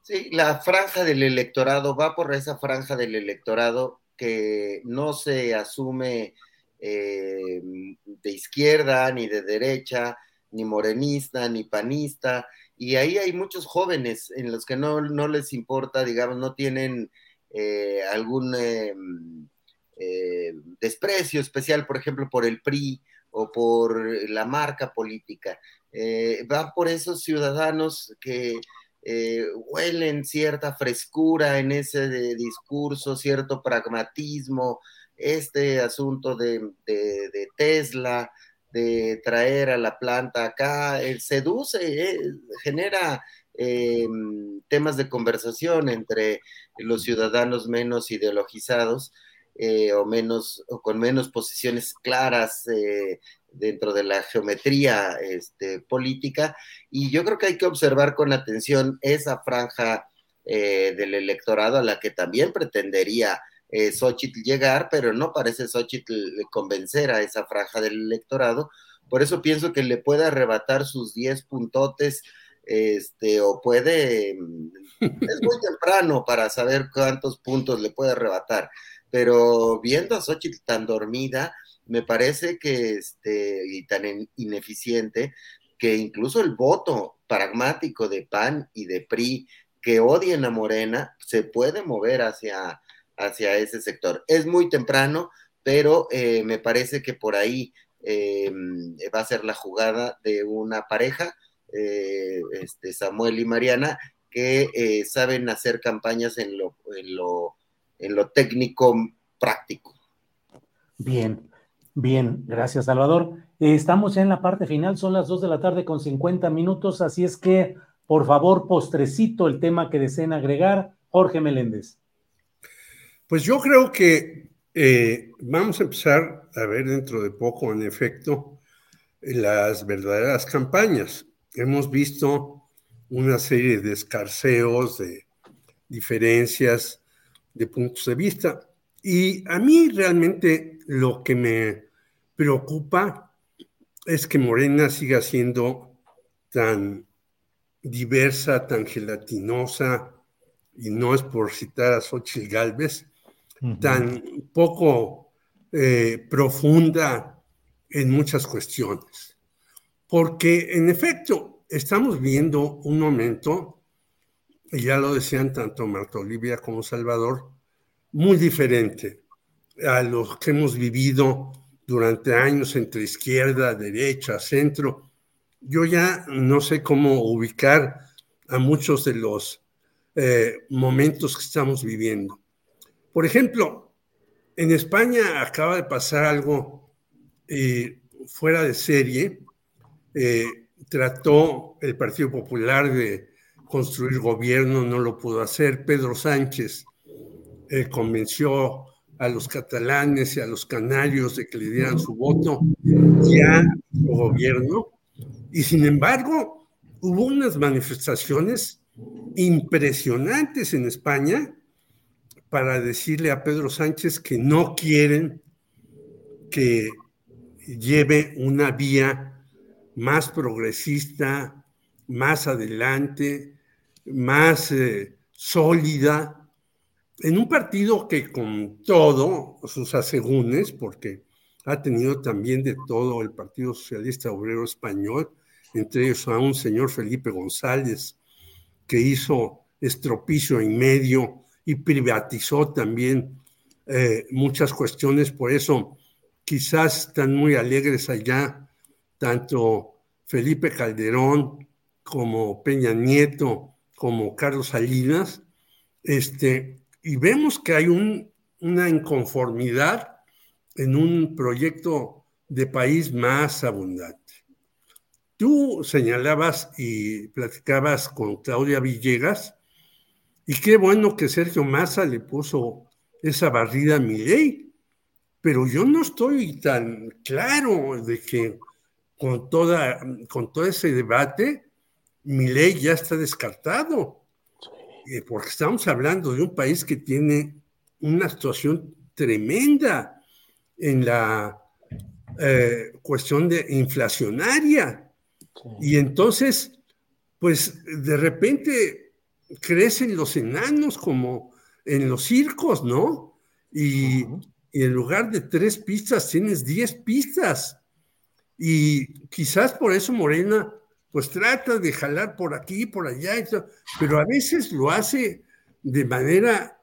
Sí, la franja del electorado va por esa franja del electorado que no se asume eh, de izquierda ni de derecha, ni morenista, ni panista, y ahí hay muchos jóvenes en los que no, les importa, digamos, no tienen eh, algún eh, eh, desprecio especial, por ejemplo, por el PRI o por la marca política. va por esos ciudadanos que huelen cierta frescura en ese discurso, cierto pragmatismo, este asunto de Tesla, de traer a la planta acá, eh, seduce, eh, genera eh, temas de conversación entre los ciudadanos menos ideologizados o menos o con menos posiciones claras dentro de la geometría este, política. Y yo creo que hay que observar con atención esa franja eh, del electorado a la que también pretendería eh, Xochitl llegar, pero no parece Xochitl convencer a esa franja del electorado. Por eso pienso que le puede arrebatar sus 10 puntotes, este, o puede, mm, es muy temprano para saber cuántos puntos le puede arrebatar, pero viendo a Xochitl tan dormida, me parece que, este, y tan ineficiente, que incluso el voto pragmático de PAN y de PRI que odien a Morena se puede mover hacia, hacia ese sector. Es muy temprano, pero eh, me parece que por ahí eh, va a ser la jugada de una pareja, eh, este, Samuel y Mariana, que saben hacer campañas en lo, en lo, en lo técnico práctico. Bien, bien, gracias Salvador. estamos ya en la parte final, son las 2 de la tarde con 50 minutos, así es que, por favor, postrecito el tema que deseen agregar. Jorge Meléndez. Pues yo creo que eh, vamos a empezar a ver dentro de poco, en efecto, las verdaderas campañas. Hemos visto una serie de escarceos, de diferencias de puntos de vista. Y a mí realmente lo que me preocupa es que Morena siga siendo tan diversa, tan gelatinosa, y no es por citar a Xochitl Galvez, tan poco eh, profunda en muchas cuestiones. Porque en efecto estamos viendo un momento, y ya lo decían tanto Marta Olivia como Salvador, muy diferente a lo que hemos vivido durante años entre izquierda, derecha, centro. Yo ya no sé cómo ubicar a muchos de los eh, momentos que estamos viviendo. Por ejemplo, en España acaba de pasar algo eh, fuera de serie. Eh, trató el Partido Popular de construir gobierno, no lo pudo hacer. Pedro Sánchez eh, convenció a los catalanes y a los canarios de que le dieran su voto ya su gobierno. Y sin embargo, hubo unas manifestaciones impresionantes en España para decirle a Pedro Sánchez que no quieren que lleve una vía más progresista, más adelante, más eh, sólida, en un partido que con todo sus asegúnes, porque ha tenido también de todo el Partido Socialista Obrero Español, entre ellos a un señor Felipe González, que hizo estropicio en medio y privatizó también eh, muchas cuestiones, por eso quizás están muy alegres allá, tanto Felipe Calderón como Peña Nieto, como Carlos Salinas, este, y vemos que hay una inconformidad en un proyecto de país más abundante. Tú señalabas y platicabas con Claudia Villegas y qué bueno que Sergio Massa le puso esa barrida a mi ley, pero yo no estoy tan claro de que con, toda, con todo ese debate, mi ley ya está descartado, eh, porque estamos hablando de un país que tiene una situación tremenda en la eh, cuestión de inflacionaria. Y entonces, pues de repente crecen los enanos como en los circos, ¿no? Y, en lugar de tres pistas tienes diez pistas. Y quizás por eso Morena pues trata de jalar por aquí, por allá, pero a veces lo hace de manera,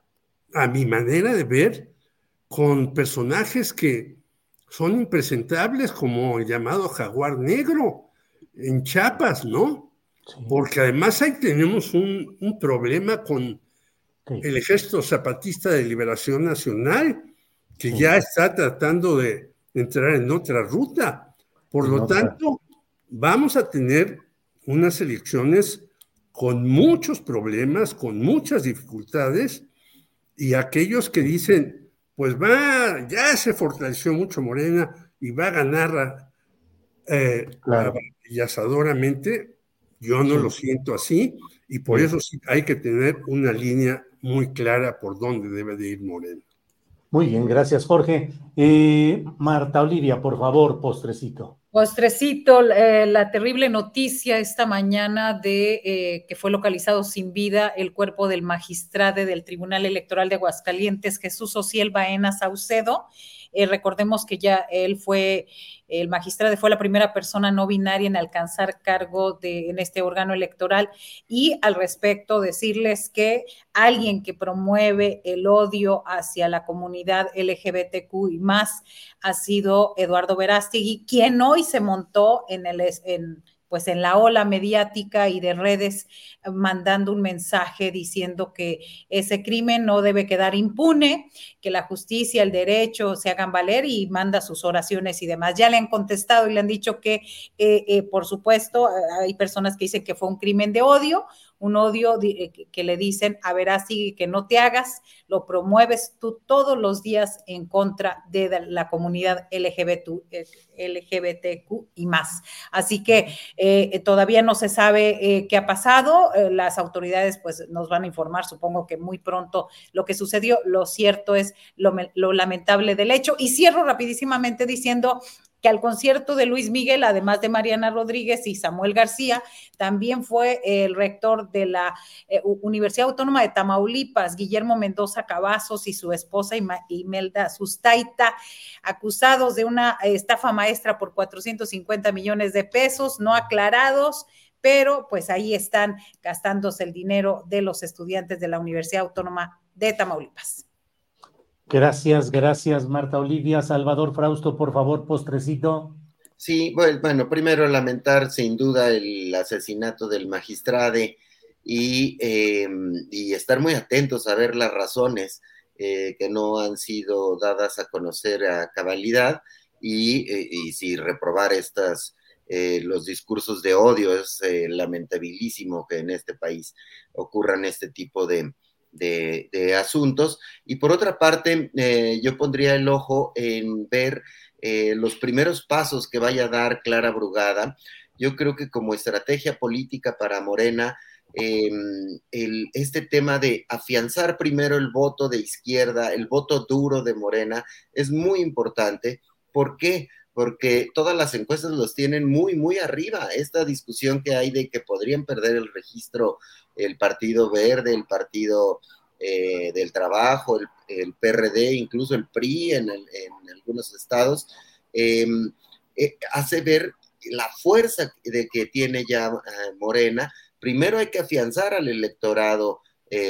a mi manera de ver, con personajes que son impresentables, como el llamado jaguar negro en Chiapas, ¿no? Porque además ahí tenemos un, problema con el Ejército Zapatista de Liberación Nacional, que ya está tratando de entrar en otra ruta. Por lo tanto, vamos a tener unas elecciones con muchos problemas, con muchas dificultades, y aquellos que dicen, pues va, ya se fortaleció mucho Morena y va a ganar eh, yo no lo siento así. Y por eso sí hay que tener una línea muy clara por dónde debe de ir Morena. Muy bien, gracias Jorge. Eh, Marta Olivia, por favor, postrecito. Postrecito, eh, la terrible noticia esta mañana de eh, que fue localizado sin vida el cuerpo del magistrado del Tribunal Electoral de Aguascalientes, Jesús Ociel Baena Saucedo. Eh, recordemos que ya él fue, el magistrado fue la primera persona no binaria en alcanzar cargo de, en este órgano electoral. Y al respecto, decirles que alguien que promueve el odio hacia la comunidad LGBTQ y más ha sido Eduardo Verástegui, quien hoy se montó en el... En, pues en la ola mediática y de redes mandando un mensaje diciendo que ese crimen no debe quedar impune, que la justicia, el derecho se hagan valer y manda sus oraciones y demás. Ya le han contestado y le han dicho que, eh, eh, por supuesto, hay personas que dicen que fue un crimen de odio, un odio eh, que le dicen, a ver, así que no te hagas, lo promueves tú todos los días en contra de la comunidad LGBT, LGBTQ y más. Así que eh, todavía no se sabe eh, qué ha pasado, las autoridades pues nos van a informar, supongo que muy pronto lo que sucedió. Lo cierto es lo, lo lamentable del hecho. Y cierro rapidísimamente diciendo que al concierto de Luis Miguel, además de Mariana Rodríguez y Samuel García, también fue el rector de la eh, Universidad Autónoma de Tamaulipas, Guillermo Mendoza Cavazos y su esposa Imelda Sustaita, acusados de una estafa maestra por 450 millones de pesos, no aclarados pero pues ahí están gastándose el dinero de los estudiantes de la Universidad Autónoma de Tamaulipas. Gracias, gracias, Marta Olivia. Salvador Frausto, por favor, postrecito. Sí, bueno, primero lamentar sin duda el asesinato del magistrade y, em, y estar muy atentos a ver las razones eh, que no han sido dadas a conocer a cabalidad y, eh, y si reprobar estas, eh, los discursos de odio. Es lamentabilísimo que en este país ocurran este tipo de, de, asuntos. Y por otra parte, eh, yo pondría el ojo en ver eh, los primeros pasos que vaya a dar Clara Brugada. Yo creo que como estrategia política para Morena, em, este tema de afianzar primero el voto de izquierda, el voto duro de Morena, es muy importante. ¿Por qué? Porque todas las encuestas los tienen muy, muy arriba. Esta discusión que hay de que podrían perder el registro el Partido Verde, el Partido eh, del Trabajo, el, PRD, incluso el PRI en, algunos estados, em, eh, hace ver la fuerza de que tiene ya eh, Morena. Primero hay que afianzar al electorado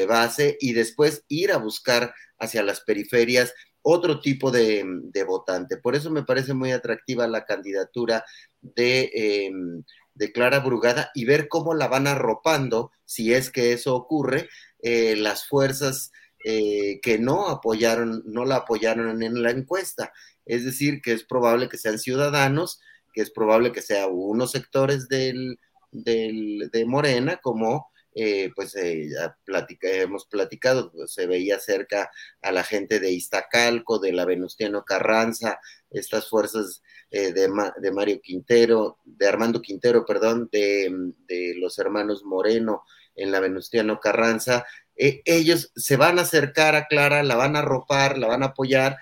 base y después ir a buscar hacia las periferias otro tipo de, votante. Por eso me parece muy atractiva la candidatura de, em, de, Clara Brugada y ver cómo la van arropando, si es que eso ocurre, eh, las fuerzas eh, que no apoyaron, no la apoyaron en la encuesta. Es decir, que es probable que sean ciudadanos, que es probable que sean unos sectores del, del, de Morena, como eh, pues eh, ya hemos platicado, pues, se veía cerca a la gente de Iztacalco, de la Venustiano Carranza, estas fuerzas eh, de, de, Mario Quintero, de Armando Quintero, perdón, de, de, los hermanos Moreno en la Venustiano Carranza, ellos se van a acercar a Clara, la van a arropar, la van a apoyar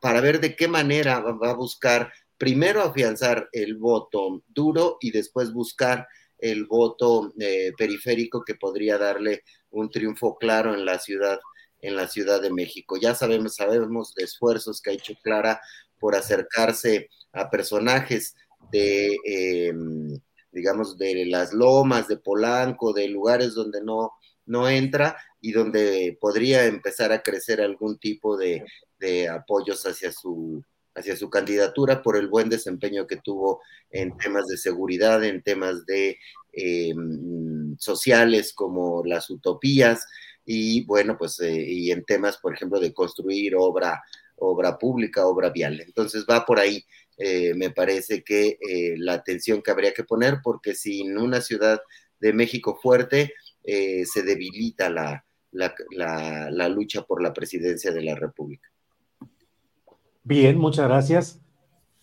para ver de qué manera va a buscar primero afianzar el voto duro y después buscar el voto eh, periférico que podría darle un triunfo claro en la ciudad en la Ciudad de México. Ya sabemos, sabemos de esfuerzos que ha hecho Clara por acercarse a personajes de, em, digamos, de las lomas, de Polanco, de lugares donde no, no entra y donde podría empezar a crecer algún tipo de, de apoyos hacia su, hacia su candidatura por el buen desempeño que tuvo en temas de seguridad, en temas de eh, sociales como las utopías y bueno, pues eh, y en temas, por ejemplo, de construir obra, obra pública, obra vial. Entonces va por ahí, eh, me parece que la atención que habría que poner, porque sin una ciudad de México fuerte, se debilita la, la lucha por la presidencia de la República. Bien, muchas gracias.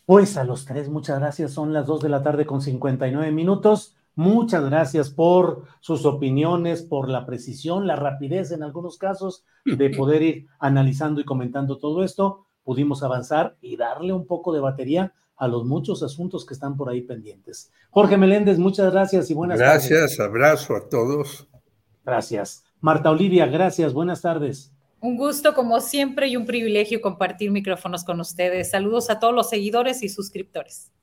Pues a los tres, muchas gracias. Son las dos de la tarde con 59 minutos. Muchas gracias por sus opiniones, por la precisión, la rapidez en algunos casos de poder ir analizando y comentando todo esto. Pudimos avanzar y darle un poco de batería a los muchos asuntos que están por ahí pendientes. Jorge Meléndez, muchas gracias y buenas tardes. Gracias, abrazo a todos. Gracias. Marta Olivia, gracias, buenas tardes. Un gusto como siempre y un privilegio compartir micrófonos con ustedes. Saludos a todos los seguidores y suscriptores.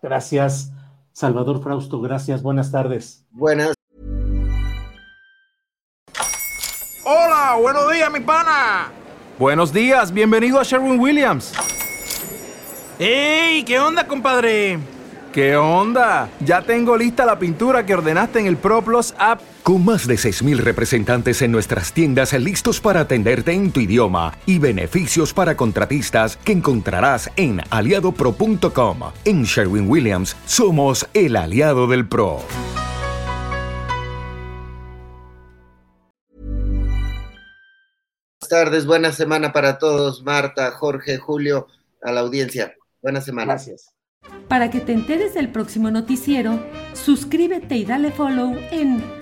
Gracias. Salvador Frausto, gracias. Buenas tardes. Buenas. Hola, buenos días, mi pana. Buenos días, bienvenido a Sherwin Williams. ¡Ey! ¿Qué onda, compadre? ¿Qué onda? Ya tengo lista la pintura que ordenaste en el ProPlus app. Con más de 6.000 representantes en nuestras tiendas listos para atenderte en tu idioma y beneficios para contratistas que encontrarás en aliadopro.com. En Sherwin Williams somos el aliado del PRO. Buenas tardes, buena semana para todos, Marta, Jorge, Julio, a la audiencia. Buena semana. Gracias. Para que te enteres del próximo noticiero, suscríbete y dale follow en